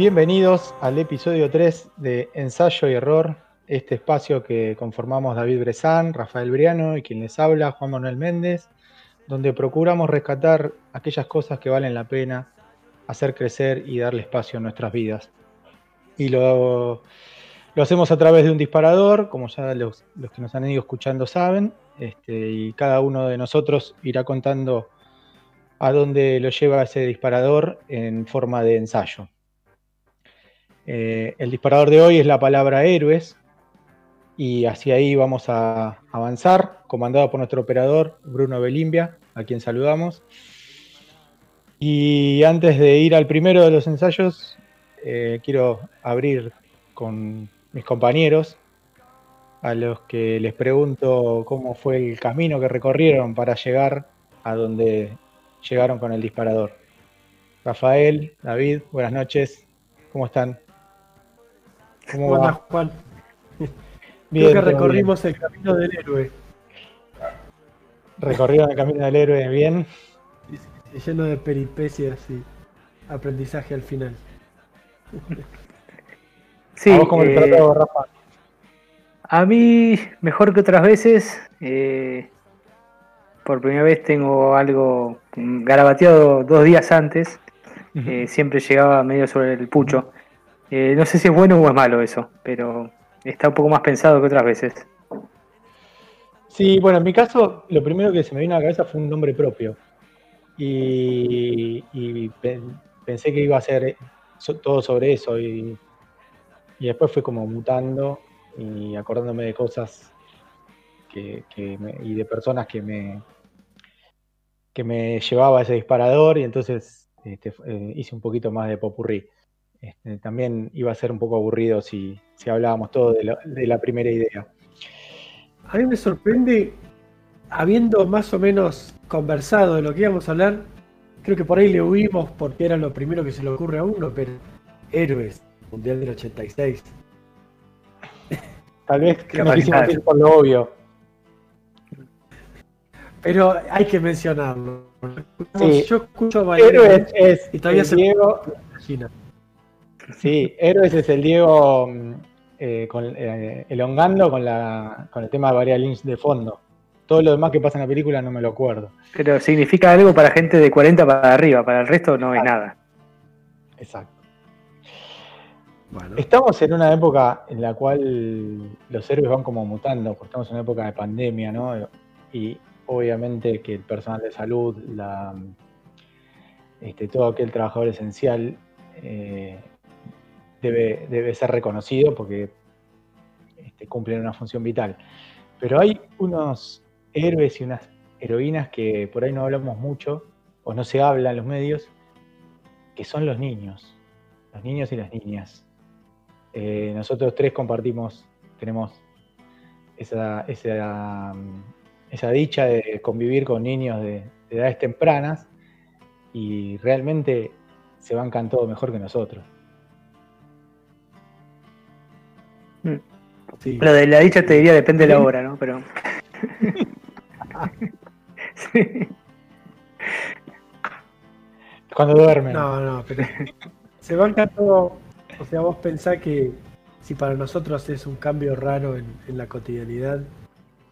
Bienvenidos al episodio 3 de Ensayo y Error, este espacio que conformamos David Brezán, Rafael Briano y quien les habla, Juan Manuel Méndez, donde procuramos rescatar aquellas cosas que valen la pena, hacer crecer y darle espacio a nuestras vidas. Y lo, hacemos a través de un disparador, como ya los, los que nos han ido escuchando saben, este, y cada uno de nosotros irá contando a dónde lo lleva ese disparador en forma de ensayo. Eh, el disparador de hoy es la palabra héroes y hacia ahí vamos a avanzar, comandado por nuestro operador Bruno Belimbia, a quien saludamos. Y antes de ir al primero de los ensayos, eh, quiero abrir con mis compañeros, a los que les pregunto cómo fue el camino que recorrieron para llegar a donde llegaron con el disparador. Rafael, David, buenas noches, ¿cómo están? ¿Cómo va? Juan? Bien, Creo que recorrimos el camino del héroe. Recorrieron el camino del héroe bien. lleno de peripecias y aprendizaje al final. Sí, ¿A cómo eh, Rafa? A mí, mejor que otras veces. Eh, por primera vez tengo algo garabateado dos días antes. Eh, siempre llegaba medio sobre el pucho. Eh, no sé si es bueno o es malo eso, pero está un poco más pensado que otras veces. Sí, bueno, en mi caso, lo primero que se me vino a la cabeza fue un nombre propio. Y, pensé que iba a ser todo sobre eso. Y, después fue como mutando y acordándome de cosas que, y de personas que me, que me llevaba ese disparador. Y entonces este, eh, hice un poquito más de popurrí. Este, también iba a ser un poco aburrido si, hablábamos todo de, la primera idea. A mí me sorprende, habiendo más o menos conversado de lo que íbamos a hablar, creo que por ahí le huimos porque era lo primero que se le ocurre a uno, pero Héroes, Mundial del 86. Tal vez que no quisimos ir por lo obvio. Pero hay que mencionarlo. Yo escucho a Héroes es, y todavía se Diego, Sí, Héroes es el Diego mm, eh, eh, elongando con, la, con el tema de María Lynch de fondo. Todo lo demás que pasa en la película no me lo acuerdo. Pero significa algo para gente de 40 para arriba, para el resto no es nada. Exacto. Bueno. Estamos en una época en la cual los héroes van como mutando, porque estamos en una época de pandemia, ¿no? Y obviamente que el personal de salud, la, este, todo aquel trabajador esencial, eh, debe, ser reconocido porque este, cumplen una función vital. Pero hay unos héroes y unas heroínas que por ahí no hablamos mucho o no se habla en los medios, que son los niños, los niños y las niñas. Eh, nosotros tres compartimos, tenemos esa, dicha de convivir con niños de, de edades tempranas y realmente se bancan todo mejor que nosotros. Lo de la dicha te diría depende de la hora, ¿no? Pero. Cuando duermen. No, no, pero. Se banca todo. O sea, vos pensás que si para nosotros es un cambio raro en, la cotidianidad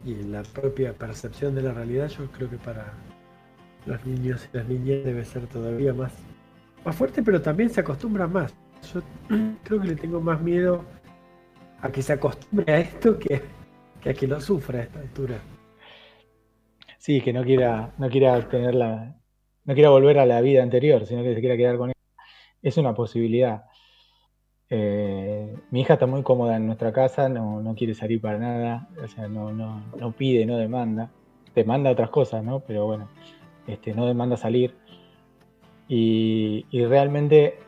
y en la propia percepción de la realidad, yo creo que para los niños y las niñas debe ser todavía más, más fuerte, pero también se acostumbra más. Yo creo que le tengo más miedo a que se acostumbre a esto que, a que lo sufra a esta altura. Sí, que no quiera, no quiera tener no quiera volver a la vida anterior, sino que se quiera quedar con ella. Es una posibilidad. Eh, mi hija está muy cómoda en nuestra casa, no, no quiere salir para nada, o sea, no, no, no pide, no demanda. Demanda otras cosas, ¿no? Pero bueno, este, no demanda salir. Y, y realmente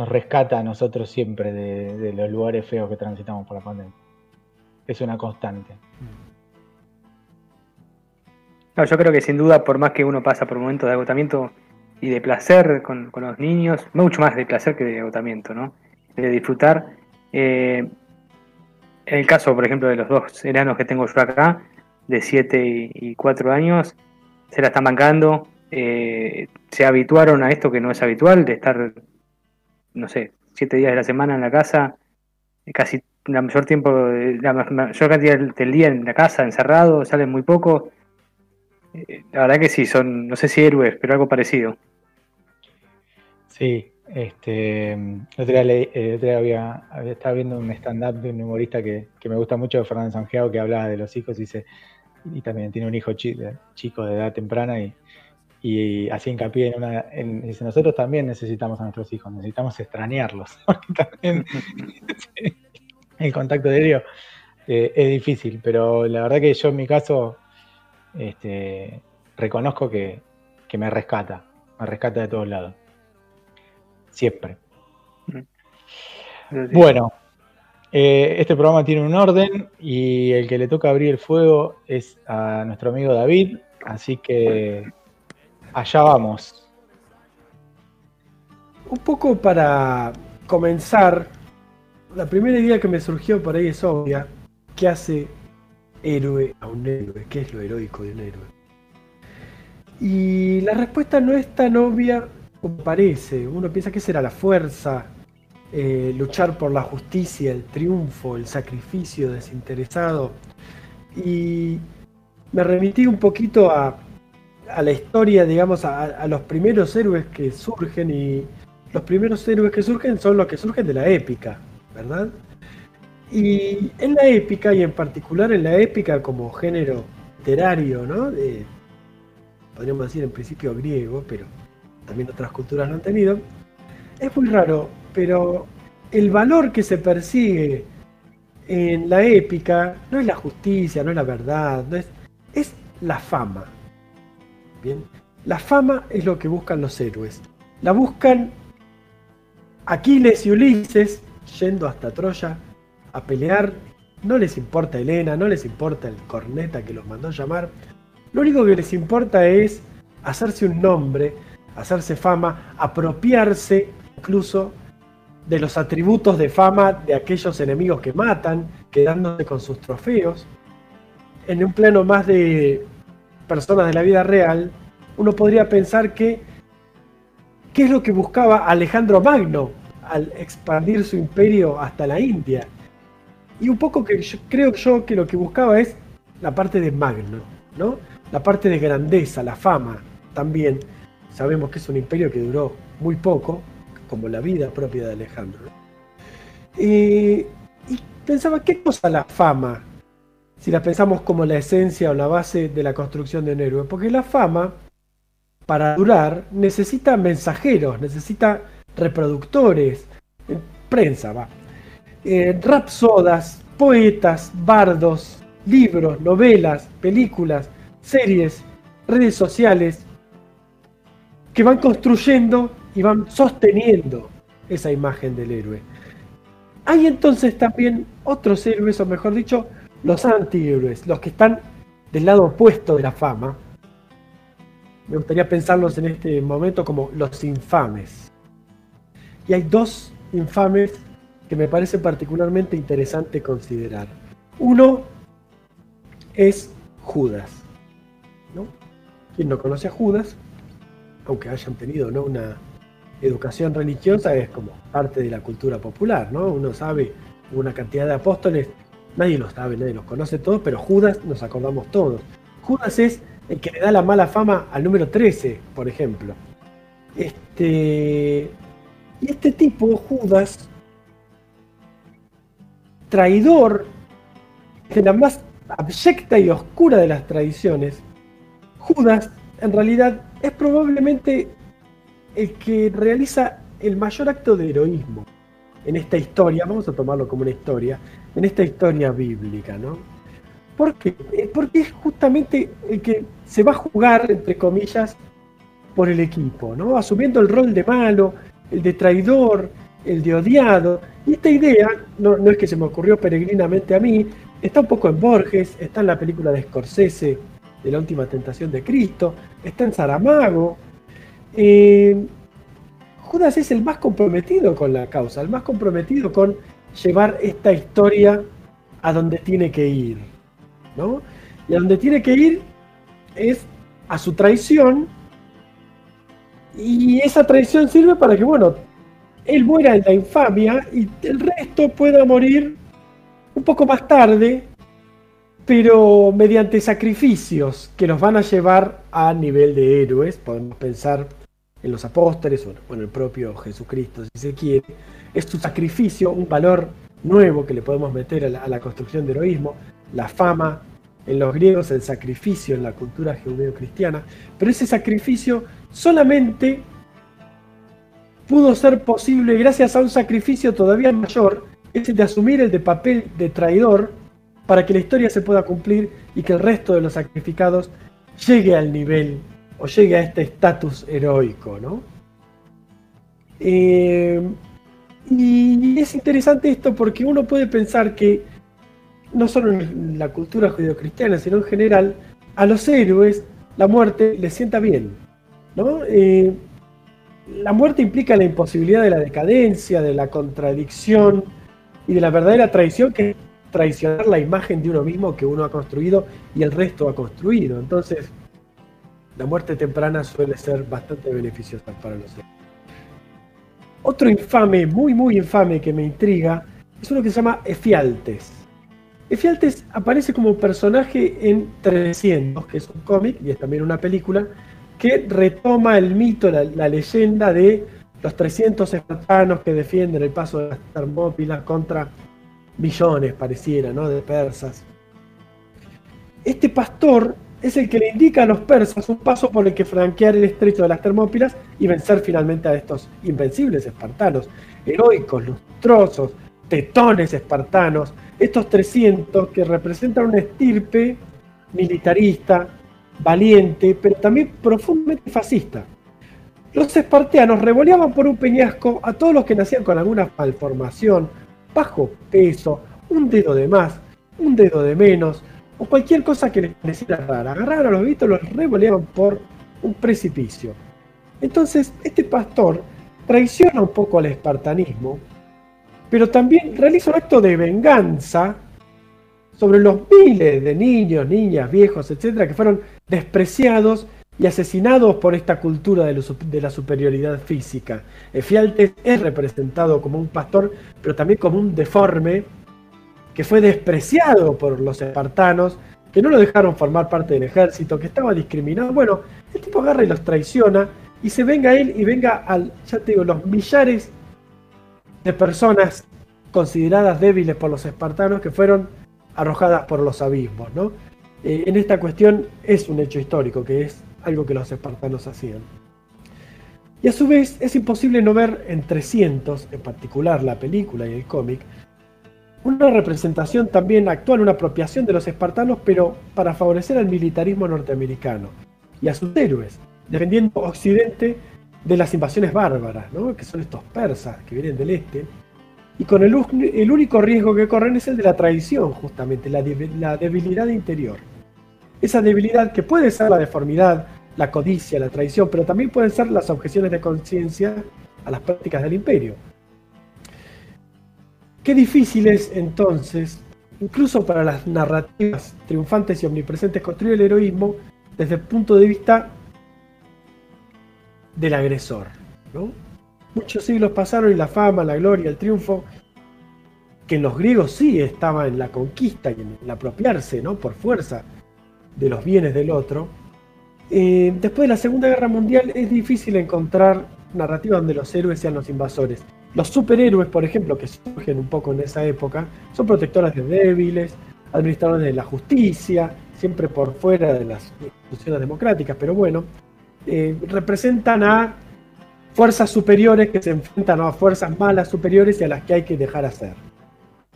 nos rescata a nosotros siempre de, los lugares feos que transitamos por la pandemia. Es una constante. yo creo que sin duda, por más que uno pasa por momentos de agotamiento y de placer con, los niños, mucho más de placer que de agotamiento, ¿no? De disfrutar. Eh, en el caso, por ejemplo, de los dos enanos que tengo yo acá, de 7 y 4 años, se la están bancando, eh, se habituaron a esto que no es habitual, de estar no sé, siete días de la semana en la casa, casi la mayor tiempo, la mayor cantidad del día en la casa, encerrado, salen muy poco. Eh, la verdad que sí, son, no sé si héroes, pero algo parecido. Sí, este, el otro día, había, estaba viendo un stand-up de un humorista que, me gusta mucho, Fernando Sanjeado, que hablaba de los hijos y, dice, y también tiene un hijo chico de edad temprana y, y así hincapié en una. dice, nosotros también necesitamos a nuestros hijos, necesitamos extrañarlos, porque también el contacto aéreo eh, es difícil, pero la verdad que yo en mi caso este, reconozco que, me rescata, me rescata de todos lados. Siempre. Bueno, eh, este programa tiene un orden y el que le toca abrir el fuego es a nuestro amigo David, así que allá vamos. Un poco para comenzar, la primera idea que me surgió por ahí es obvia. ¿Qué hace héroe a un héroe? ¿Qué es lo heroico de un héroe? Y la respuesta no es tan obvia como parece. Uno piensa que será la fuerza, eh, luchar por la justicia, el triunfo, el sacrificio desinteresado. Y me remití un poquito a, la historia, digamos, a, los primeros héroes que surgen y los primeros héroes que surgen son los que surgen de la épica, ¿verdad? Y en la épica, y en particular en la épica como género literario, ¿no? podríamos decir en principio griego, pero también otras culturas lo han tenido, es muy raro, pero el valor que se persigue en la épica no es la justicia, no es la verdad, no es, es la fama. Bien, la fama es lo que buscan los héroes. La buscan Aquiles y Ulises yendo hasta Troya a pelear. No les importa Helena, no les importa el corneta que los mandó llamar. Lo único que les importa es hacerse un nombre, hacerse fama, apropiarse incluso de los atributos de fama de aquellos enemigos que matan, quedándose con sus trofeos. En un plano más de personas de la vida real, uno podría pensar que qué es lo que buscaba Alejandro Magno al expandir su imperio hasta la India. Y un poco que creo yo que lo que buscaba es la parte de Magno, ¿no? La parte de grandeza, la fama también. Sabemos que es un imperio que duró muy poco, como la vida propia de Alejandro. y pensaba, ¿qué cosa la fama? Si la pensamos como la esencia o la base de la construcción de un héroe. Porque la fama, para durar, necesita mensajeros, necesita reproductores, prensa, va. Eh, rapsodas, poetas, bardos, libros, novelas, películas, series, redes sociales, que van construyendo y van sosteniendo esa imagen del héroe. Hay entonces también otros héroes, o mejor dicho, los antihéroes, los que están del lado opuesto de la fama. Me gustaría pensarlos en este momento como los infames. Y hay dos infames que me parece particularmente interesante considerar. Uno es Judas. ¿no? Quien no conoce a Judas, aunque hayan tenido ¿no? una educación religiosa, es como parte de la cultura popular. ¿no? Uno sabe una cantidad de apóstoles, nadie los sabe, nadie los conoce todos, pero Judas nos acordamos todos. Judas es el que le da la mala fama al número 13, por ejemplo. Este, y este tipo, Judas, traidor, de la más abyecta y oscura de las tradiciones, Judas en realidad es probablemente el que realiza el mayor acto de heroísmo en esta historia, vamos a tomarlo como una historia, en esta historia bíblica, ¿no? ¿Por qué? Eh, porque es justamente el que se va a jugar, entre comillas, por el equipo, ¿no? Asumiendo el rol de malo, el de traidor, el de odiado. Y esta idea, no, es que se me ocurrió peregrinamente a mí, está un poco en Borges, está en la película de Scorsese, de la última tentación de Cristo, está en Saramago. Eh, Judas es el más comprometido con la causa, el más comprometido con llevar esta historia a donde tiene que ir. ¿no? Y a donde tiene que ir es a su traición y esa traición sirve para que, bueno, él muera en la infamia y el resto pueda morir un poco más tarde, pero mediante sacrificios que los van a llevar a nivel de héroes. Podemos pensar en los apóstoles o en el propio Jesucristo, si se quiere. Es su sacrificio, un valor nuevo que le podemos meter a la, a la construcción de heroísmo, la fama, en los griegos el sacrificio en la cultura judeo-cristiana, pero ese sacrificio solamente pudo ser posible gracias a un sacrificio todavía mayor, ese de asumir el de papel de traidor para que la historia se pueda cumplir y que el resto de los sacrificados llegue al nivel o llegue a este estatus heroico, ¿no? Eh, y es interesante esto porque uno puede pensar que no solo en la cultura judeocristiana, sino en general, a los héroes la muerte les sienta bien. ¿no? Eh, la muerte implica la imposibilidad de la decadencia, de la contradicción y de la verdadera traición que es traicionar la imagen de uno mismo que uno ha construido y el resto ha construido. Entonces, la muerte temprana suele ser bastante beneficiosa para los héroes. Otro infame, muy muy infame que me intriga, es uno que se llama Efialtes. Efialtes aparece como personaje en 300, que es un cómic y es también una película, que retoma el mito, la, leyenda de los 300 espartanos que defienden el paso de las Termópilas contra millones, pareciera, ¿no? de persas. Este pastor es el que le indica a los persas un paso por el que franquear el estrecho de las Termópilas y vencer finalmente a estos invencibles espartanos, heroicos, lustrosos, tetones espartanos, estos 300 que representan una estirpe militarista, valiente, pero también profundamente fascista. Los espartanos revoleaban por un peñasco a todos los que nacían con alguna malformación, bajo peso, un dedo de más, un dedo de menos, o cualquier cosa que les pareciera rara. Agarraban a los vistos los revoleaban por un precipicio. Entonces, este pastor traiciona un poco al espartanismo pero también realiza un acto de venganza sobre los miles de niños, niñas, viejos, etcétera, que fueron despreciados y asesinados por esta cultura de, la superioridad física. Efialtes es representado como un pastor, pero también como un deforme que fue despreciado por los espartanos, que no lo dejaron formar parte del ejército, que estaba discriminado. Bueno, el tipo agarra y los traiciona y se venga él y venga al, ya te digo, los millares de personas consideradas débiles por los espartanos que fueron arrojadas por los abismos. ¿no? Eh, en esta cuestión es un hecho histórico, que es algo que los espartanos hacían. Y a su vez es imposible no ver en 300, en particular la película y el cómic, una representación también actual, una apropiación de los espartanos, pero para favorecer al militarismo norteamericano y a sus héroes, defendiendo Occidente de las invasiones bárbaras, que son estos persas que vienen del este, y con el, único riesgo que corren es el de la traición, justamente, la, la debilidad interior. Esa debilidad que puede ser la deformidad, la codicia, la traición, pero también pueden ser las objeciones de conciencia a las prácticas del imperio. Qué difícil es entonces, incluso para las narrativas triunfantes y omnipresentes, construir el heroísmo desde el punto de vista del agresor. Muchos siglos pasaron y la fama, la gloria, el triunfo, que en los griegos sí estaba en la conquista y en el apropiarse ¿no? por fuerza de los bienes del otro. Eh, después de la Segunda Guerra Mundial es difícil encontrar narrativas donde los héroes sean los invasores. Los superhéroes, por ejemplo, que surgen un poco en esa época, son protectores de débiles, administradores de la justicia, siempre por fuera de las instituciones democráticas, pero bueno, eh, representan a fuerzas superiores que se enfrentan a fuerzas malas superiores y a las que hay que dejar hacer,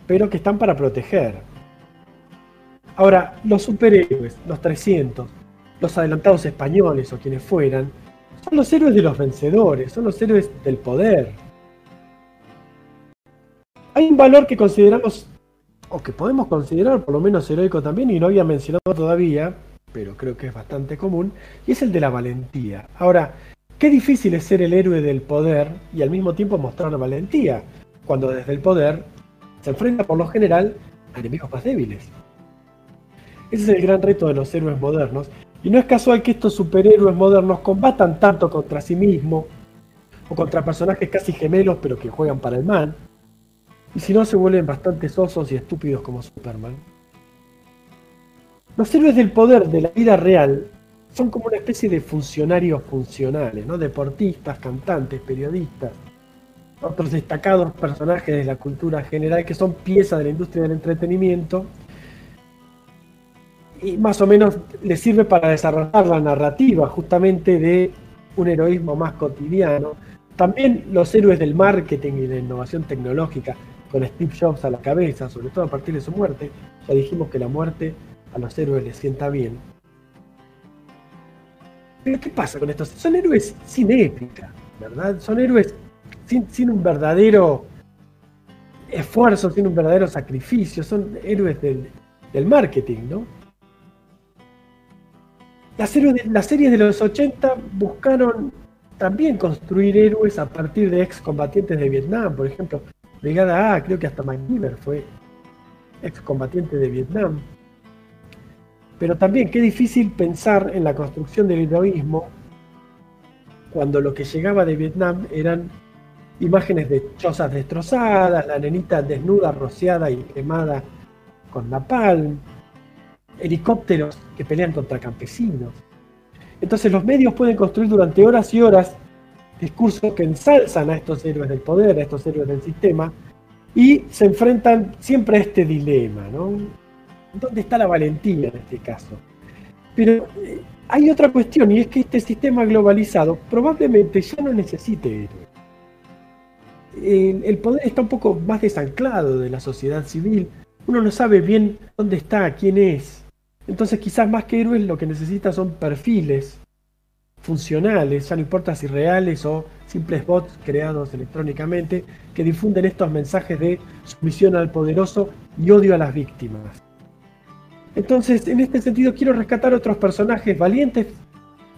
pero que están para proteger. Ahora, los superhéroes, los 300, los adelantados españoles o quienes fueran, son los héroes de los vencedores, son los héroes del poder. Hay un valor que consideramos, o que podemos considerar por lo menos heroico también, y no había mencionado todavía, pero creo que es bastante común, y es el de la valentía. Ahora, qué difícil es ser el héroe del poder y al mismo tiempo mostrar valentía, cuando desde el poder se enfrenta por lo general a enemigos más débiles. Ese es el gran reto de los héroes modernos, y no es casual que estos superhéroes modernos combatan tanto contra sí mismos, o contra personajes casi gemelos pero que juegan para el mal. Y si no, se vuelven bastante sosos y estúpidos como Superman. Los héroes del poder de la vida real son como una especie de funcionarios funcionales, ¿no? Deportistas, cantantes, periodistas, otros destacados personajes de la cultura general que son piezas de la industria del entretenimiento y más o menos les sirve para desarrollar la narrativa justamente de un heroísmo más cotidiano. También los héroes del marketing y la innovación tecnológica, con Steve Jobs a la cabeza, sobre todo a partir de su muerte, ya dijimos que la muerte a los héroes les sienta bien. Pero ¿qué pasa con estos? Son héroes sin épica, ¿verdad? Son héroes sin, un verdadero esfuerzo, sin un verdadero sacrificio, son héroes del, marketing, ¿no? Las, series las series de los 80 buscaron también construir héroes a partir de excombatientes de Vietnam, por ejemplo, Brigada A, creo que hasta MacGyver fue excombatiente de Vietnam. Pero también qué difícil pensar en la construcción del heroísmo cuando lo que llegaba de Vietnam eran imágenes de chozas destrozadas, la nenita desnuda, rociada y quemada con napalm, helicópteros que pelean contra campesinos. Entonces los medios pueden construir durante horas y horas discursos que ensalzan a estos héroes del poder, a estos héroes del sistema, y se enfrentan siempre a este dilema, ¿no? ¿Dónde está la valentía en este caso? Pero eh, hay otra cuestión, y es que este sistema globalizado probablemente ya no necesite héroes el, poder está un poco más desanclado de la sociedad civil. Uno no sabe bien dónde está, quién es. Entonces quizás más que héroes lo que necesita son perfiles funcionales, ya no importa si reales o simples bots creados electrónicamente, que difunden estos mensajes de sumisión al poderoso y odio a las víctimas. Entonces, en este sentido, quiero rescatar otros personajes valientes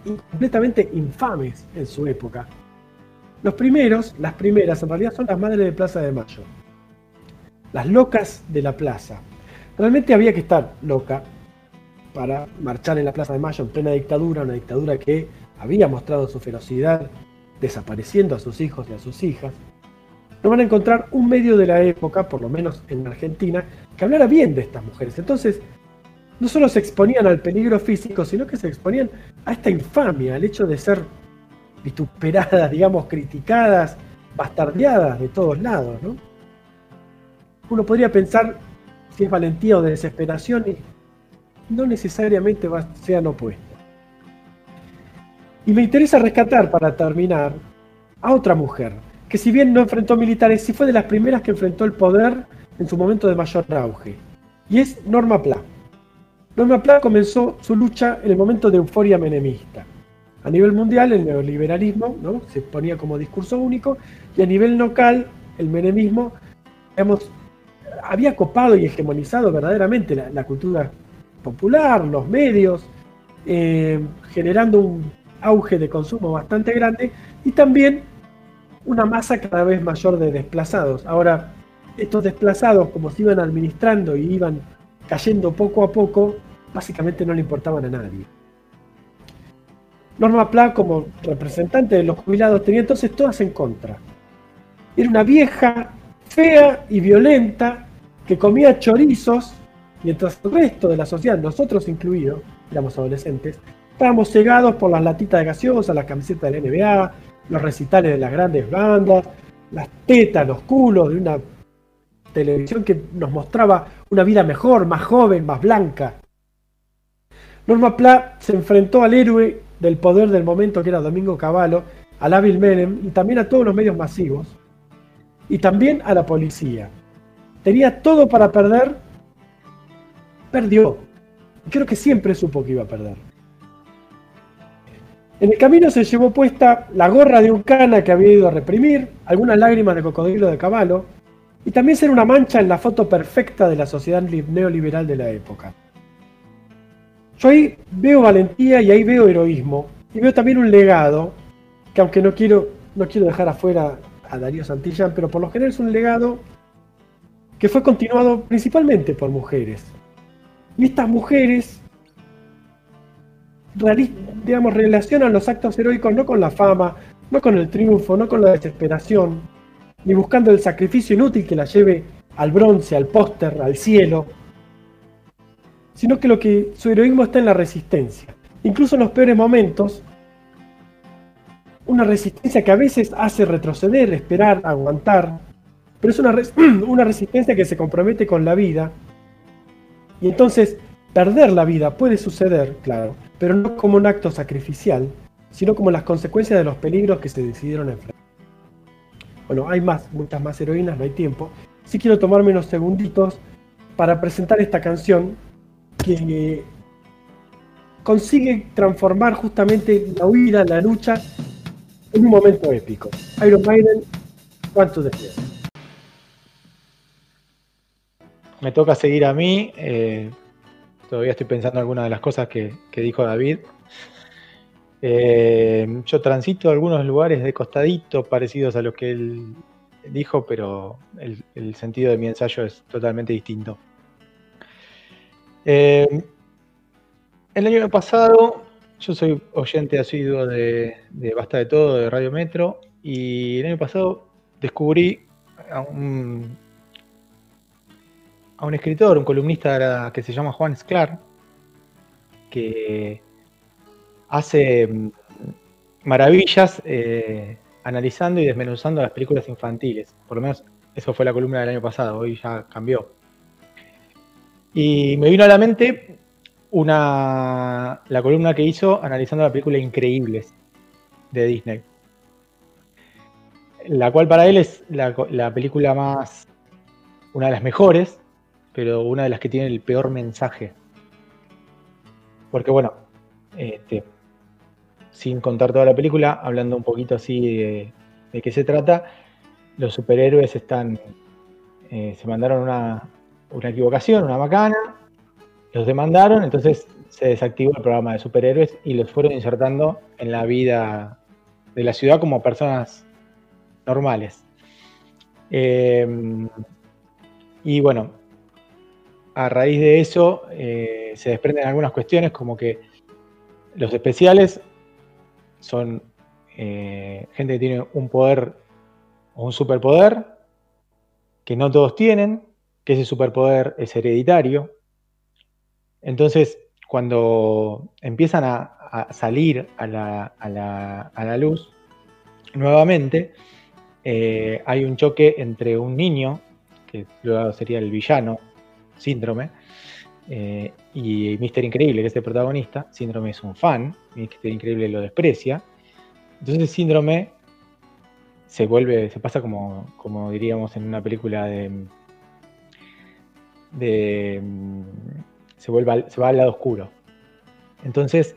y completamente infames en su época, los primeros, las primeras, en realidad son las madres de Plaza de Mayo. Las locas de la plaza. Realmente había que estar loca para marchar en la Plaza de Mayo en plena dictadura, una dictadura que había mostrado su ferocidad, desapareciendo a sus hijos y a sus hijas. No van a encontrar un medio de la época, por lo menos en Argentina, que hablara bien de estas mujeres. Entonces, no solo se exponían al peligro físico, sino que se exponían a esta infamia, al hecho de ser vituperadas, digamos, criticadas, bastardeadas de todos lados, ¿no? Uno podría pensar si es valentía o desesperación y no necesariamente sean opuestos. Y me interesa rescatar, para terminar, a otra mujer, que si bien no enfrentó militares, sí fue de las primeras que enfrentó el poder en su momento de mayor auge, y es Norma Pla. Norma Pla comenzó su lucha en el momento de euforia menemista. A nivel mundial, el neoliberalismo ¿no? se ponía como discurso único y a nivel local, el menemismo digamos, había copado y hegemonizado verdaderamente la, cultura popular, los medios, eh, generando un auge de consumo bastante grande y también una masa cada vez mayor de desplazados. Ahora, estos desplazados, como se iban administrando y iban cayendo poco a poco, básicamente no le importaban a nadie. Norma Pla, como representante de los jubilados, tenía entonces todas en contra. Era una vieja, fea y violenta que comía chorizos, mientras el resto de la sociedad, nosotros incluidos, éramos adolescentes, estábamos cegados por las latitas de gaseosa, las camisetas de la NBA, los recitales de las grandes bandas, las tetas, los culos de una televisión que nos mostraba una vida mejor, más joven, más blanca. Norma Pla se enfrentó al héroe del poder del momento que era Domingo Cavallo, al hábil Menem y también a todos los medios masivos y también a la policía. Tenía todo para perder, perdió. Creo que siempre supo que iba a perder. En el camino se llevó puesta la gorra de un cana que había ido a reprimir, algunas lágrimas de cocodrilo de caballo, y también ser una mancha en la foto perfecta de la sociedad neoliberal de la época. Yo ahí veo valentía y ahí veo heroísmo. Y veo también un legado, que aunque no quiero, no quiero dejar afuera a Darío Santillán, pero por lo general es un legado que fue continuado principalmente por mujeres. Y estas mujeres, digamos, relacionan los actos heroicos no con la fama, no con el triunfo, no con la desesperación, ni buscando el sacrificio inútil que la lleve al bronce, al póster, al cielo, sino que lo que su heroísmo está en la resistencia. Incluso en los peores momentos, una resistencia que a veces hace retroceder, esperar, aguantar, pero es una, una resistencia que se compromete con la vida. Y entonces, perder la vida puede suceder, claro, pero no como un acto sacrificial, sino como las consecuencias de los peligros que se decidieron enfrentar. Bueno, hay más, muchas más heroínas, no hay tiempo. Sí quiero tomarme unos segunditos para presentar esta canción que consigue transformar justamente la huida, la lucha, en un momento épico. Iron Maiden, ¿cuánto de Me toca seguir a mí. Eh, todavía estoy pensando en algunas de las cosas que, dijo David. Eh, yo transito algunos lugares de costadito parecidos a los que él dijo, pero el sentido de mi ensayo es totalmente distinto. Eh, el año pasado, yo soy oyente asiduo de, de Basta de Todo, de Radio Metro, y el año pasado descubrí a un, a un escritor, un columnista que se llama Juan Sclar, que hace mm, maravillas eh, analizando y desmenuzando las películas infantiles. Por lo menos eso fue la columna del año pasado, hoy ya cambió. Y me vino a la mente una, la columna que hizo analizando la película Increíbles de Disney. La cual para él es la, película más, una de las mejores, pero una de las que tiene el peor mensaje. Porque bueno, este, sin contar toda la película, hablando un poquito así de, qué se trata, los superhéroes están, eh, se mandaron una, una equivocación, una macana, los demandaron, entonces se desactivó el programa de superhéroes y los fueron insertando en la vida de la ciudad como personas normales. Em, y bueno, a raíz de eso eh, se desprenden algunas cuestiones como que los especiales son eh, gente que tiene un poder o un superpoder que no todos tienen, que ese superpoder es hereditario. Entonces, cuando empiezan a, salir a la, luz, nuevamente, eh, hay un choque entre un niño, que luego sería el villano, síndrome, eh, y Mister Increíble, que es el protagonista. Síndrome es un fan, Mister Increíble lo desprecia. Entonces síndrome se vuelve, se pasa como, como diríamos en una película de se, vuelve, se va al lado oscuro. Entonces,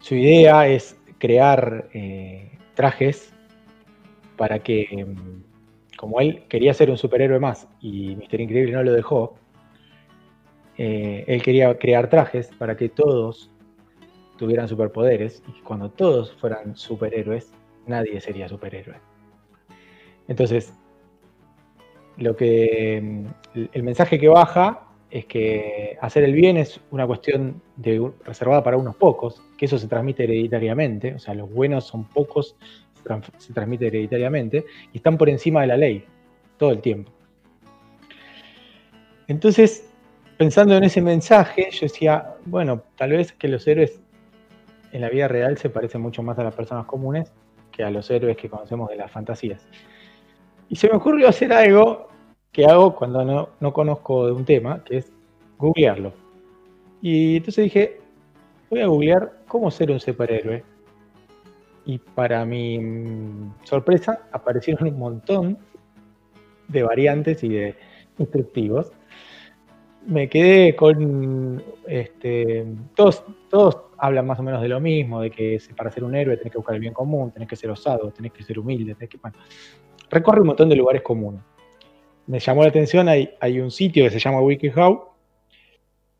su idea es crear eh, trajes para que, como él quería ser un superhéroe más y Mister Increíble no lo dejó, eh, él quería crear trajes para que todos tuvieran superpoderes y cuando todos fueran superhéroes, nadie sería superhéroe. Entonces, lo que mm, el mensaje que baja es que hacer el bien es una cuestión de, reservada para unos pocos, que eso se transmite hereditariamente, o sea, los buenos son pocos, se, transmite hereditariamente, y están por encima de la ley todo el tiempo. Entonces, pensando en ese mensaje, yo decía, bueno, tal vez que los héroes en la vida real se parecen mucho más a las personas comunes que a los héroes que conocemos de las fantasías. Y se me ocurrió hacer algo que hago cuando no, conozco de un tema, que es googlearlo. Y entonces dije, voy a googlear cómo ser un superhéroe. Y para mi sorpresa aparecieron un montón de variantes y de instructivos. Me quedé con este, todos, todos hablan más o menos de lo mismo, de que para ser un héroe tenés que buscar el bien común, tenés que ser osado, tenés que ser humilde, tenés que, recorre un montón de lugares comunes. Me llamó la atención, hay, hay un sitio que se llama WikiHow,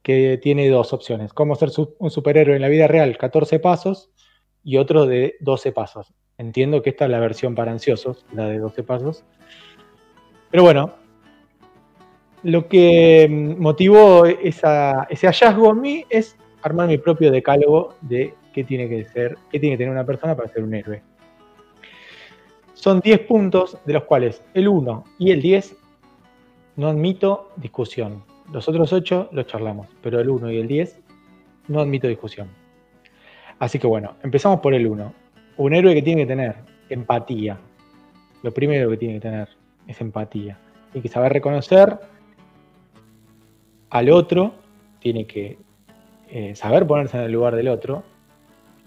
que tiene dos opciones, cómo ser un superhéroe en la vida real, 14 pasos, y otro de 12 pasos. Entiendo que esta es la versión para ansiosos, la de 12 pasos. Pero bueno, lo que motivó ese hallazgo en mí es armar mi propio decálogo de qué tiene que ser, qué tiene que tener una persona para ser un héroe. Son 10 puntos, de los cuales el 1 y el 10 no admito discusión. Los otros 8 los charlamos, pero el 1 y el 10 no admito discusión. Así que bueno, empezamos por el 1. Un héroe que tiene que tener empatía. Lo primero que tiene que tener es empatía. Tiene que saber reconocer al otro, tiene que eh, saber ponerse en el lugar del otro,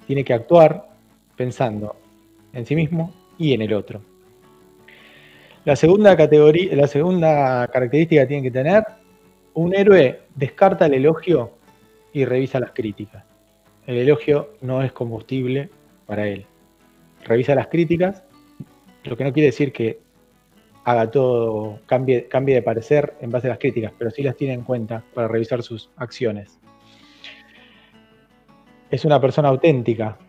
tiene que actuar pensando en sí mismo y en el otro. La segunda categoría, la segunda característica que tiene que tener, un héroe descarta el elogio y revisa las críticas. El elogio no es combustible para él. Revisa las críticas, lo que no quiere decir que haga todo, cambie, de parecer en base a las críticas, pero sí las tiene en cuenta para revisar sus acciones. Es una persona auténtica,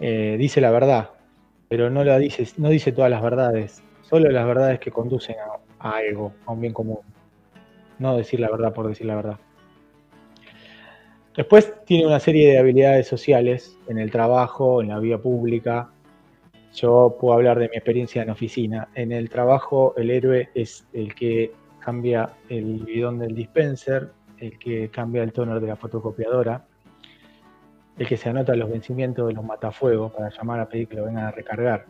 eh, dice la verdad, pero no, la dice, no dice todas las verdades, solo las verdades que conducen a algo, a un bien común. No decir la verdad por decir la verdad. Después tiene una serie de habilidades sociales en el trabajo, en la vida pública. Yo puedo hablar de mi experiencia en oficina. En el trabajo el héroe es el que cambia el bidón del dispenser, el que cambia el toner de la fotocopiadora, el que se anota los vencimientos de los matafuegos para llamar a pedir que lo vengan a recargar.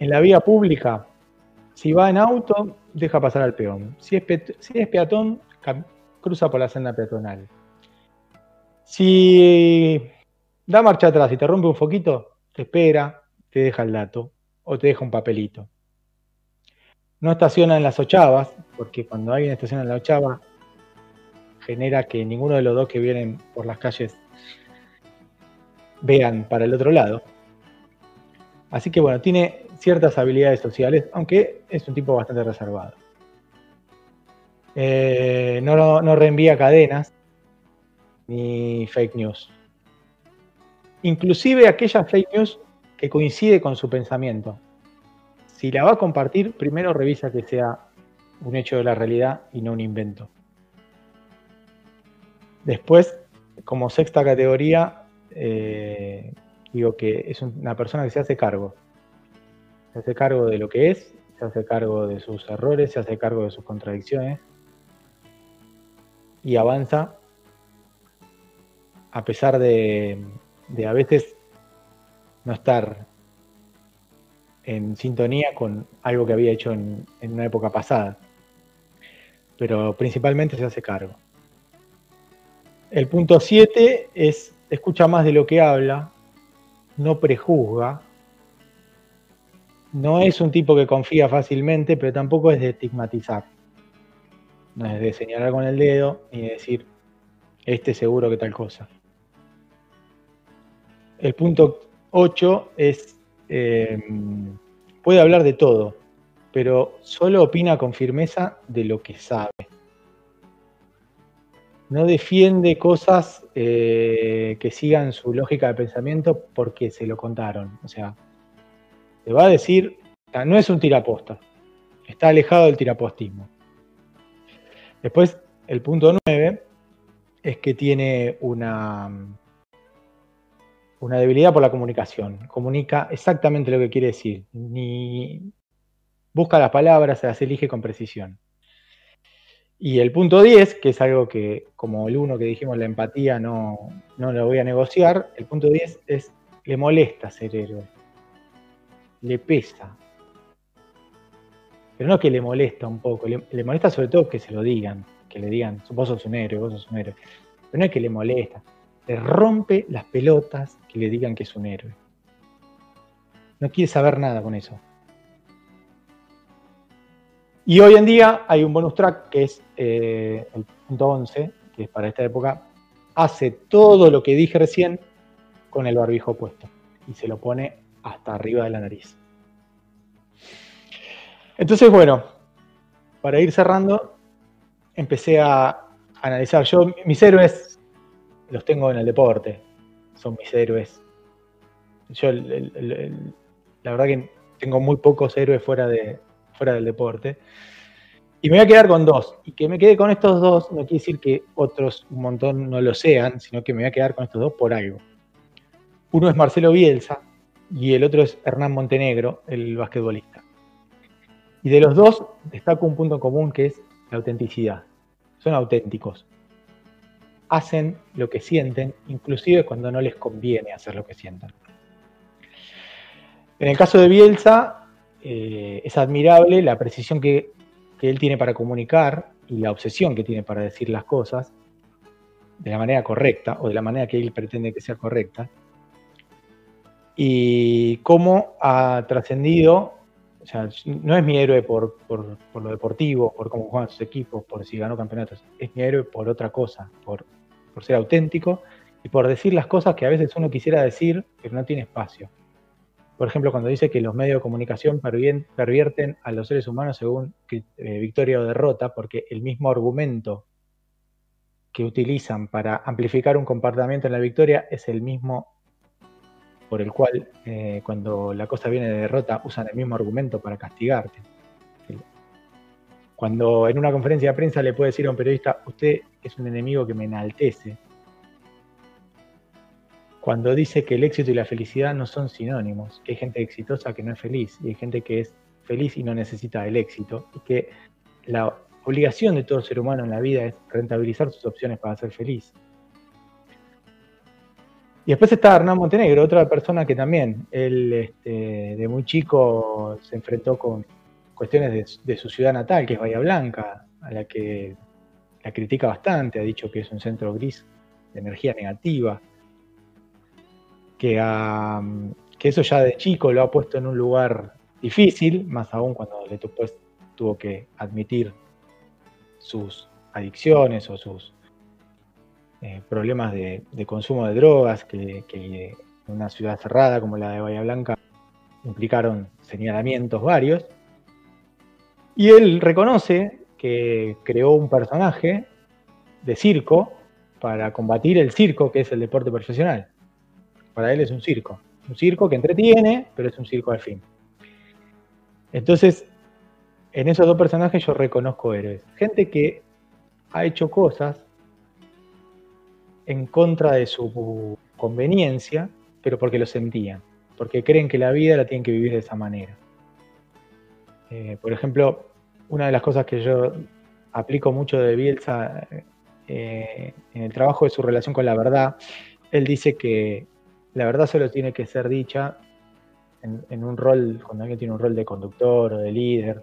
En la vía pública, si va en auto, deja pasar al peón. Si es, si es peatón, cruza por la senda peatonal. Si da marcha atrás y te rompe un foquito, te espera, te deja el dato o te deja un papelito. No estaciona en las ochavas, porque cuando alguien estaciona en la ochava, genera que ninguno de los dos que vienen por las calles vean para el otro lado. Así que bueno, tiene ciertas habilidades sociales, aunque es un tipo bastante reservado. Eh, no, no reenvía cadenas ni fake news. Inclusive aquella fake news que coincide con su pensamiento. Si la va a compartir, primero revisa que sea un hecho de la realidad y no un invento. Después, como sexta categoría, eh, digo que es una persona que se hace cargo. Se hace cargo de lo que es, se hace cargo de sus errores, se hace cargo de sus contradicciones y avanza a pesar de, a veces no estar en sintonía con algo que había hecho en, una época pasada. Pero principalmente se hace cargo. El punto 7 es escucha más de lo que habla, no prejuzga, no es un tipo que confía fácilmente, pero tampoco es de estigmatizar. No es de señalar con el dedo ni de decir, este seguro que tal cosa. El punto 8 es, eh, puede hablar de todo, pero solo opina con firmeza de lo que sabe. No defiende cosas eh, que sigan su lógica de pensamiento porque se lo contaron. O sea, te va a decir, no es un tiraposta, está alejado del tirapostismo. Después, el punto 9 es que tiene una, una debilidad por la comunicación. Comunica exactamente lo que quiere decir. Ni busca las palabras, se las elige con precisión. Y el punto 10, que es algo que, como el 1 que dijimos, la empatía no, no lo voy a negociar, el punto 10 es, le molesta ser héroe. Le pesa. Pero no que le molesta un poco, le, molesta sobre todo que se lo digan, que le digan, vos sos un héroe, vos sos un héroe. Pero no es que le molesta, le rompe las pelotas que le digan que es un héroe. No quiere saber nada con eso. Y hoy en día hay un bonus track que es eh, el punto 11, que es para esta época, hace todo lo que dije recién con el barbijo puesto y se lo pone hasta arriba de la nariz. Entonces, bueno, para ir cerrando, empecé a analizar yo, mis héroes los tengo en el deporte, son mis héroes. Yo, la verdad que tengo muy pocos héroes fuera, de, fuera del deporte. Y me voy a quedar con dos. Y que me quede con estos dos no quiere decir que otros un montón no lo sean, sino que me voy a quedar con estos dos por algo. Uno es Marcelo Bielsa, y el otro es Hernán Montenegro, el basquetbolista. Y de los dos destaco un punto común que es la autenticidad. Son auténticos. Hacen lo que sienten, inclusive cuando no les conviene hacer lo que sienten. En el caso de Bielsa, eh, es admirable la precisión que, que él tiene para comunicar y la obsesión que tiene para decir las cosas de la manera correcta o de la manera que él pretende que sea correcta y cómo ha trascendido, no es mi héroe por, lo deportivo, por cómo juegan sus equipos, por si ganó campeonatos, es mi héroe por otra cosa, por, por ser auténtico y por decir las cosas que a veces uno quisiera decir, pero no tiene espacio. Por ejemplo, cuando dice que los medios de comunicación pervierten a los seres humanos según eh, victoria o derrota, porque el mismo argumento que utilizan para amplificar un comportamiento en la victoria es el mismo por el cual eh, cuando la cosa viene de derrota usan el mismo argumento para castigarte. Cuando en una conferencia de prensa le puede decir a un periodista, usted es un enemigo que me enaltece, cuando dice que el éxito y la felicidad no son sinónimos, que hay gente exitosa que no es feliz y hay gente que es feliz y no necesita el éxito, y que la obligación de todo ser humano en la vida es rentabilizar sus opciones para ser feliz. Y después está Hernán Montenegro, otra persona que también, él este, de muy chico se enfrentó con cuestiones de, su ciudad natal, que es Bahía Blanca, a la que la critica bastante, ha dicho que es un centro gris de energía negativa, que, eso ya de chico lo ha puesto en un lugar difícil, más aún cuando le tuvo que admitir sus adicciones o sus eh, problemas de, consumo de drogas que, en una ciudad cerrada como la de Bahía Blanca implicaron señalamientos varios. Y él reconoce que creó un personaje de circo para combatir el circo, que es el deporte profesional. Para él es un circo. Un circo que entretiene, pero es un circo al fin. Entonces, en esos dos personajes yo reconozco héroes. Gente que ha hecho cosas en contra de su conveniencia, pero porque lo sentían, porque creen que la vida la tienen que vivir de esa manera. Eh, por ejemplo, una de las cosas que yo aplico mucho de Bielsa eh, en el trabajo de su relación con la verdad, él dice que la verdad solo tiene que ser dicha en, un rol, cuando alguien tiene un rol de conductor o de líder,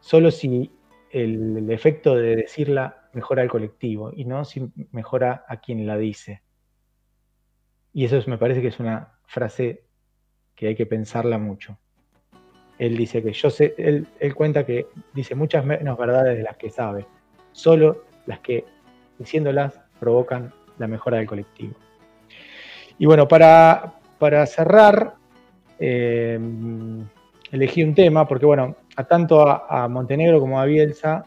solo si el, efecto de decirla mejora al colectivo y no si mejora a quien la dice. Y eso me parece que es una frase que hay que pensarla mucho. Él dice que yo sé, él, cuenta que dice muchas menos verdades de las que sabe, solo las que diciéndolas provocan la mejora del colectivo. Y bueno, para, para cerrar, eh, elegí un tema, porque bueno, a tanto a, Montenegro como a Bielsa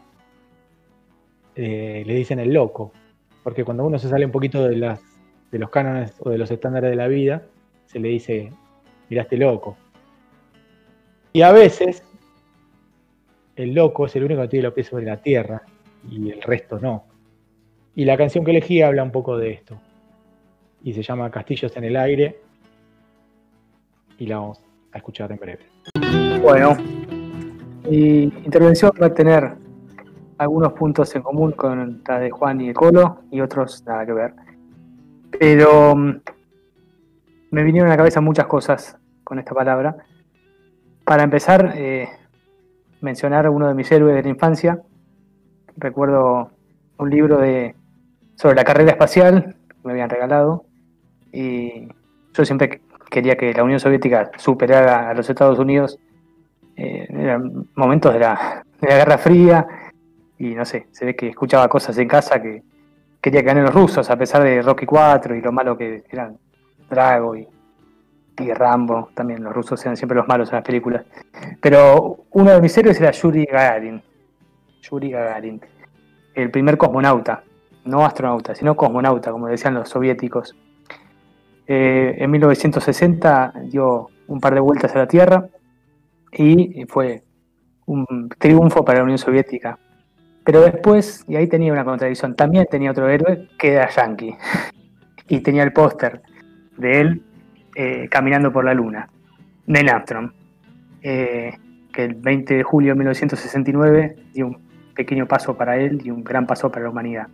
eh, le dicen el loco, porque cuando uno se sale un poquito de, las, de los cánones o de los estándares de la vida, se le dice, miraste loco. Y a veces el loco es el único que tiene los pies sobre la tierra y el resto no. Y la canción que elegí habla un poco de esto. Y se llama Castillos en el aire. Y la vamos a escuchar en breve. Bueno, mi intervención va a tener algunos puntos en común con la de Juan y el Colo y otros nada que ver. Pero mm, me vinieron a la cabeza muchas cosas con esta palabra. Para empezar, eh, mencionar uno de mis héroes de la infancia. Recuerdo un libro de, sobre la carrera espacial que me habían regalado y yo siempre quería que la Unión Soviética superara a los Estados Unidos. Eh, momentos de la, Guerra Fría y no sé, se ve que escuchaba cosas en casa que quería que ganen los rusos, a pesar de Rocky 4 y lo malo que eran Drago y, y Rambo. También los rusos eran siempre los malos en las películas. Pero uno de mis héroes era Yuri Gagarin. Yuri Gagarin, el primer cosmonauta, no astronauta, sino cosmonauta, como decían los soviéticos. Eh, en 1960 dio un par de vueltas a la Tierra y fue un triunfo para la Unión Soviética. Pero después, y ahí tenía una contradicción, también tenía otro héroe que era Yankee. y tenía el póster de él eh, caminando por la luna. Neil Armstrong, eh, que el 20 de julio de 1969 dio un pequeño paso para él y un gran paso para la humanidad.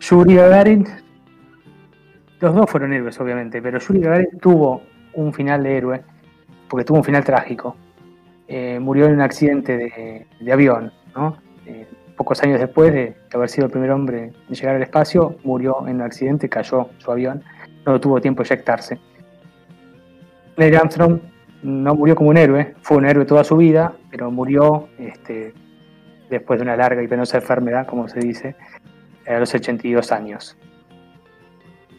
Yuri Gagarin, los dos fueron héroes obviamente, pero Yuri Gagarin tuvo un final de héroe, porque tuvo un final trágico. Eh, murió en un accidente de, avión, pocos años después de haber sido el primer hombre en llegar al espacio, murió en un accidente, cayó su avión, no tuvo tiempo de eyectarse. Neil Armstrong no murió como un héroe, fue un héroe toda su vida, pero murió este, después de una larga y penosa enfermedad, como se dice, a los 82 años.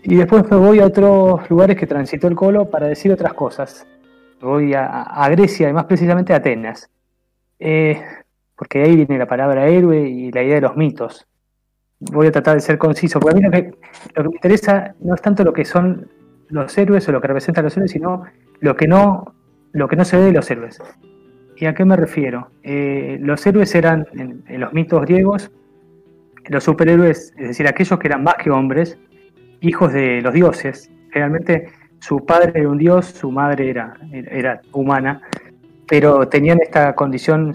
Y después me voy a otros lugares que transitó el colo para decir otras cosas. voy a, Grecia y más precisamente a Atenas. Eh, porque ahí viene la palabra héroe y la idea de los mitos. Voy a tratar de ser conciso, porque a mí lo que, me interesa no es tanto lo que son los héroes o lo que representan los héroes, sino lo que no, lo que no se ve de los héroes. ¿Y a qué me refiero? Eh, los héroes eran, en, los mitos griegos, los superhéroes, es decir, aquellos que eran más que hombres, hijos de los dioses. Generalmente su padre era un dios, su madre era, era humana, pero tenían esta condición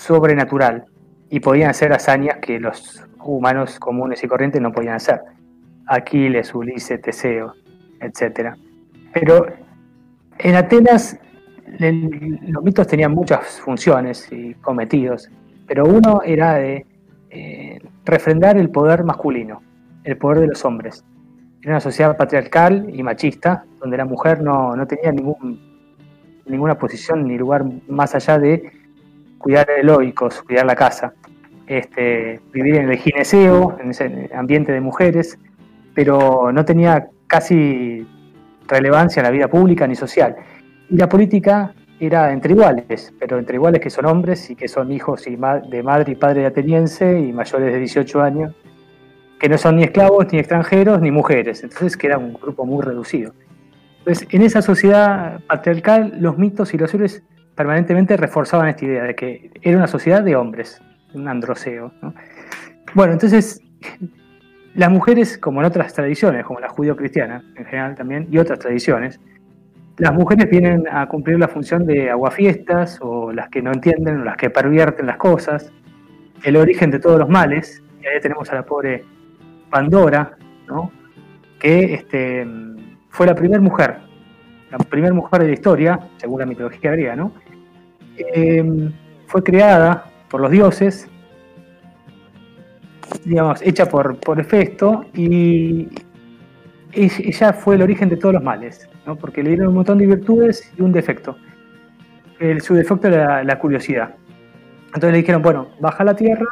sobrenatural y podían hacer hazañas que los humanos comunes y corrientes no podían hacer. Aquiles, Ulises, Teseo, etc. Pero en Atenas los mitos tenían muchas funciones y cometidos, pero uno era de eh, refrendar el poder masculino, el poder de los hombres. Era una sociedad patriarcal y machista, donde la mujer no, no tenía ningún, ninguna posición ni lugar más allá de cuidar el oikos, cuidar la casa, este, vivir en el gineceo, en ese ambiente de mujeres, pero no tenía casi relevancia en la vida pública ni social. Y la política era entre iguales, pero entre iguales que son hombres y que son hijos de madre y padre de ateniense y mayores de 18 años, que no son ni esclavos, ni extranjeros, ni mujeres. Entonces queda un grupo muy reducido. Entonces, en esa sociedad patriarcal, los mitos y los héroes permanentemente reforzaban esta idea de que era una sociedad de hombres, un androceo. Bueno, entonces las mujeres, como en otras tradiciones, como la judío-cristiana en general también, y otras tradiciones, las mujeres vienen a cumplir la función de aguafiestas o las que no entienden o las que pervierten las cosas, el origen de todos los males, y ahí tenemos a la pobre Pandora, ¿no? que este, fue la primera mujer, la primera mujer de la historia, según la mitología griega, ¿no? Eh, fue creada por los dioses, digamos, hecha por, por Hefesto, y ella fue el origen de todos los males, ¿no? porque le dieron un montón de virtudes y un defecto. Su defecto era la curiosidad. Entonces le dijeron, bueno, baja a la tierra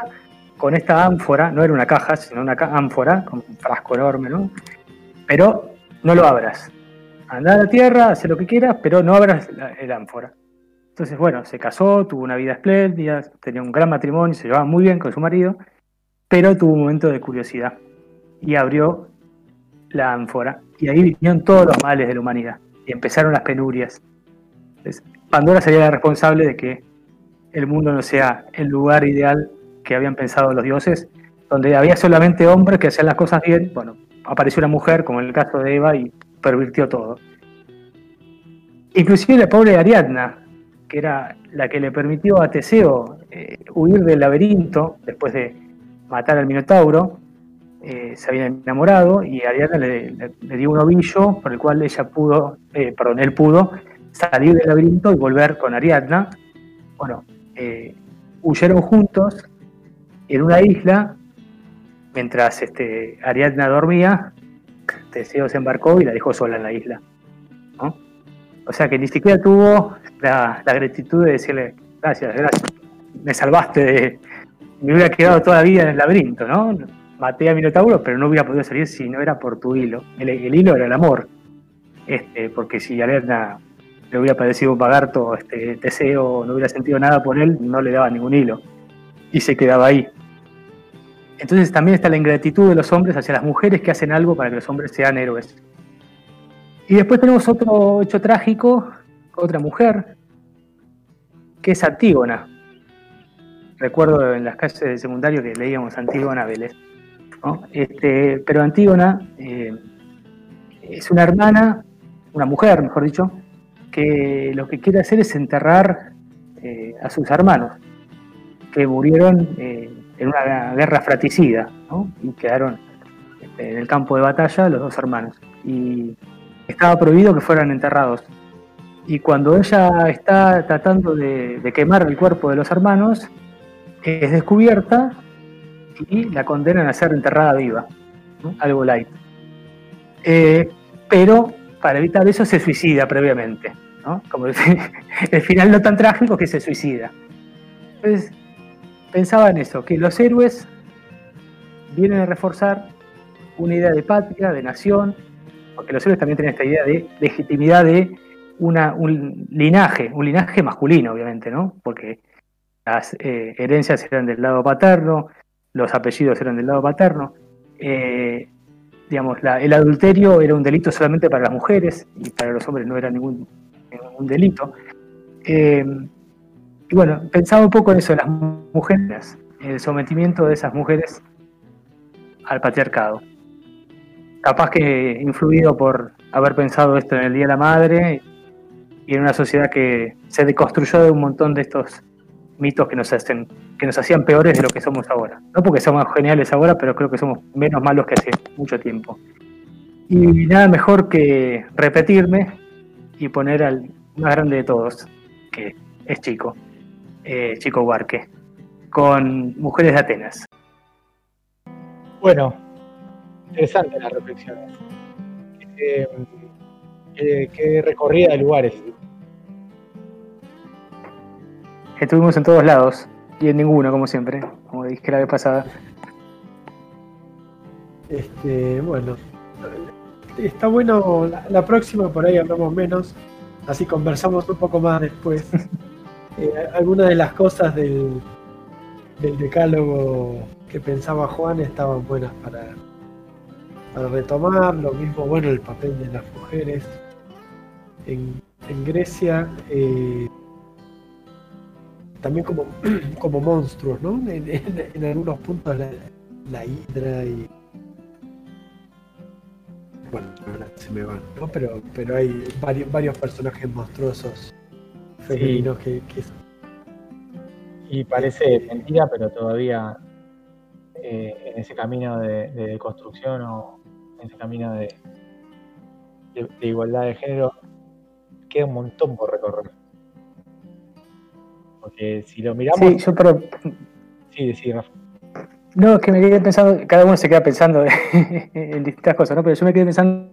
con esta ánfora, no era una caja, sino una ánfora, con un frasco enorme, ¿no? Pero no lo abras. Anda a la tierra, haz lo que quieras, pero no abras el ánfora. Entonces, bueno, se casó, tuvo una vida espléndida, tenía un gran matrimonio, se llevaba muy bien con su marido, pero tuvo un momento de curiosidad y abrió la ánfora. Y ahí vinieron todos los males de la humanidad y empezaron las penurias. Pandora sería la responsable de que el mundo no sea el lugar ideal que habían pensado los dioses, donde había solamente hombres que hacían las cosas bien. Bueno, apareció una mujer, como en el caso de Eva, y pervirtió todo. Inclusive la pobre Ariadna, que era la que le permitió a Teseo eh, huir del laberinto después de matar al Minotauro. Eh, se había enamorado y Ariadna le, dio un ovillo por el cual ella pudo, eh, perdón, él pudo salir del laberinto y volver con Ariadna. Bueno, huyeron juntos en una isla mientras este, Ariadna dormía. Teseo se embarcó y la dejó sola en la isla. O sea que ni siquiera tuvo la, gratitud de decirle, gracias, gracias, me salvaste de... Me hubiera quedado toda la vida en el laberinto, ¿no? Maté a Minotauro, pero no hubiera podido salir si no era por tu hilo. El, hilo era el amor. Este, porque si Alerna le hubiera parecido un pagarto este, Teseo, no hubiera sentido nada por él, no le daba ningún hilo. Y se quedaba ahí. Entonces también está la ingratitud de los hombres hacia las mujeres que hacen algo para que los hombres sean héroes. Y después tenemos otro hecho trágico, otra mujer, que es Antígona. Recuerdo en las calles del secundario que leíamos Antígona Vélez. Este, pero Antígona eh, es una hermana, una mujer, mejor dicho, que lo que quiere hacer es enterrar eh, a sus hermanos, que murieron eh, en una guerra fratricida, y quedaron en el campo de batalla los dos hermanos. Y estaba prohibido que fueran enterrados. Y cuando ella está tratando de, quemar el cuerpo de los hermanos, es descubierta y la condenan a ser enterrada viva, algo light. Eh, pero para evitar eso se suicida previamente, como el, el, final no tan trágico que se suicida. Entonces pensaba en eso, que los héroes vienen a reforzar una idea de patria, de nación, porque los héroes también tienen esta idea de legitimidad de un linaje, un linaje masculino, obviamente, ¿no? Porque las eh, herencias eran del lado paterno, los apellidos eran del lado paterno. Eh, digamos, el adulterio era un delito solamente para las mujeres y para los hombres no era ningún, delito. Eh, y bueno, pensaba un poco en eso, las mujeres, el sometimiento de esas mujeres al patriarcado. Capaz que influido por haber pensado esto en el Día de la Madre y en una sociedad que se deconstruyó de un montón de estos mitos que nos hacen que nos hacían peores de lo que somos ahora. No porque somos geniales ahora, pero creo que somos menos malos que hace mucho tiempo. Y nada mejor que repetirme y poner al más grande de todos, que es Chico, eh, Chico Huarque, con Mujeres de Atenas. Bueno, interesante la reflexión. qué recorrida de lugares. Estuvimos en todos lados y en ninguno, como siempre, como dije la vez pasada. Este, bueno, está bueno. La, próxima por ahí hablamos menos, así conversamos un poco más después. Eh, algunas de las cosas del, del decálogo que pensaba Juan estaban buenas para, para retomar. Lo mismo, bueno, el papel de las mujeres en, en Grecia. Eh, también como, como monstruos, ¿no? En, algunos puntos la, hidra y. Bueno, se me van, ¿no? Pero, pero hay varios, varios personajes monstruosos femeninos que, Y parece mentira, pero todavía eh, en ese camino de, construcción o en ese camino de, de igualdad de género queda un montón por recorrer. Porque si lo miramos. Sí, yo pero. Sí, sí, Rafa. No, es que me quedé pensando, cada uno se queda pensando en distintas cosas, ¿no? Pero yo me quedé pensando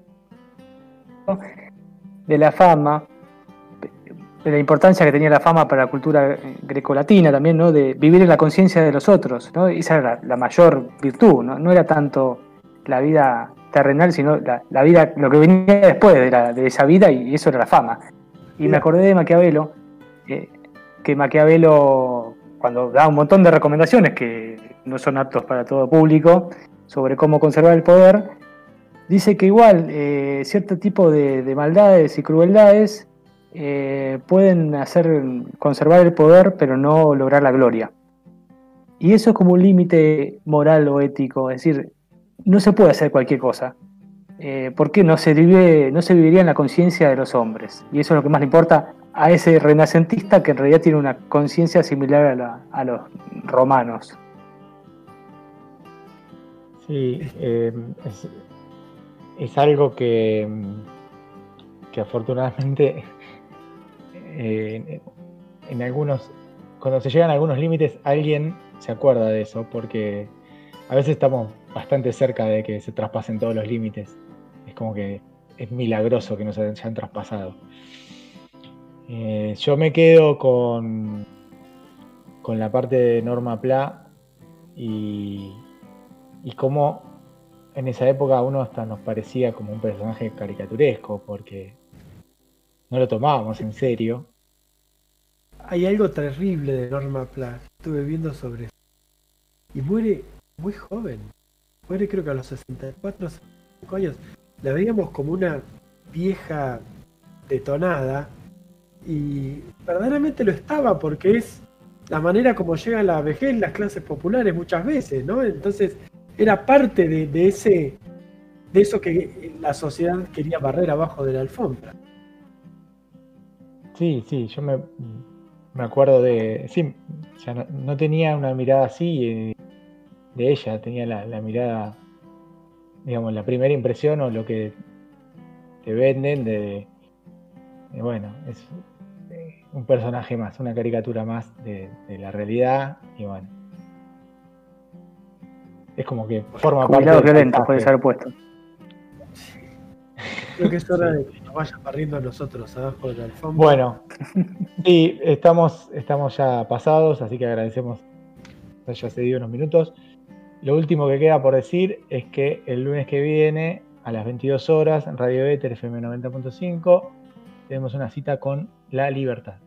de la fama, de la importancia que tenía la fama para la cultura grecolatina también, ¿no? De vivir en la conciencia de los otros, ¿no? Esa era la, mayor virtud, ¿no? No era tanto la vida terrenal, sino la, vida, lo que venía después de, esa vida y eso era la fama. Y me acordé de Maquiavelo, eh, que Maquiavelo, cuando da un montón de recomendaciones que no son aptos para todo público sobre cómo conservar el poder, dice que igual eh, cierto tipo de, maldades y crueldades eh, pueden hacer conservar el poder pero no lograr la gloria. Y eso es como un límite moral o ético, es decir, no se puede hacer cualquier cosa. Eh, porque no se, vive, no se viviría en la conciencia de los hombres. Y eso es lo que más le importa a ese renacentista que en realidad tiene una conciencia similar a, los romanos. Sí, eh, es, algo que, que afortunadamente eh, en algunos, cuando se llegan a algunos límites, alguien se acuerda de eso, porque a veces estamos bastante cerca de que se traspasen todos los límites. Es como que es milagroso que no se hayan traspasado. Eh, yo me quedo con, con la parte de Norma Pla y, y cómo en esa época uno hasta nos parecía como un personaje caricaturesco porque no lo tomábamos en serio. Hay algo terrible de Norma Pla, estuve viendo sobre eso. Y muere muy joven. Muere creo que a los 64, 65 años. La veíamos como una vieja detonada y verdaderamente lo estaba porque es la manera como llega la vejez las clases populares muchas veces, ¿no? Entonces era parte de, ese de eso que la sociedad quería barrer abajo de la alfombra. Sí, sí, yo me, me acuerdo de. Sí, no, tenía una mirada así eh, de ella, tenía la, mirada, digamos, la primera impresión o lo que te venden de. bueno, es eh, un personaje más, una caricatura más de, la realidad y bueno. Es como que forma parte. Cuidado violento puede ser puesto. Creo que es hora de que nos vayan barriendo nosotros abajo de la alfombra. Bueno, sí, estamos, estamos ya pasados, así que agradecemos que haya cedido unos minutos. Lo último que queda por decir es que el lunes que viene, a las 22 horas, en Radio Éter FM 90.5, tenemos una cita con La Libertad.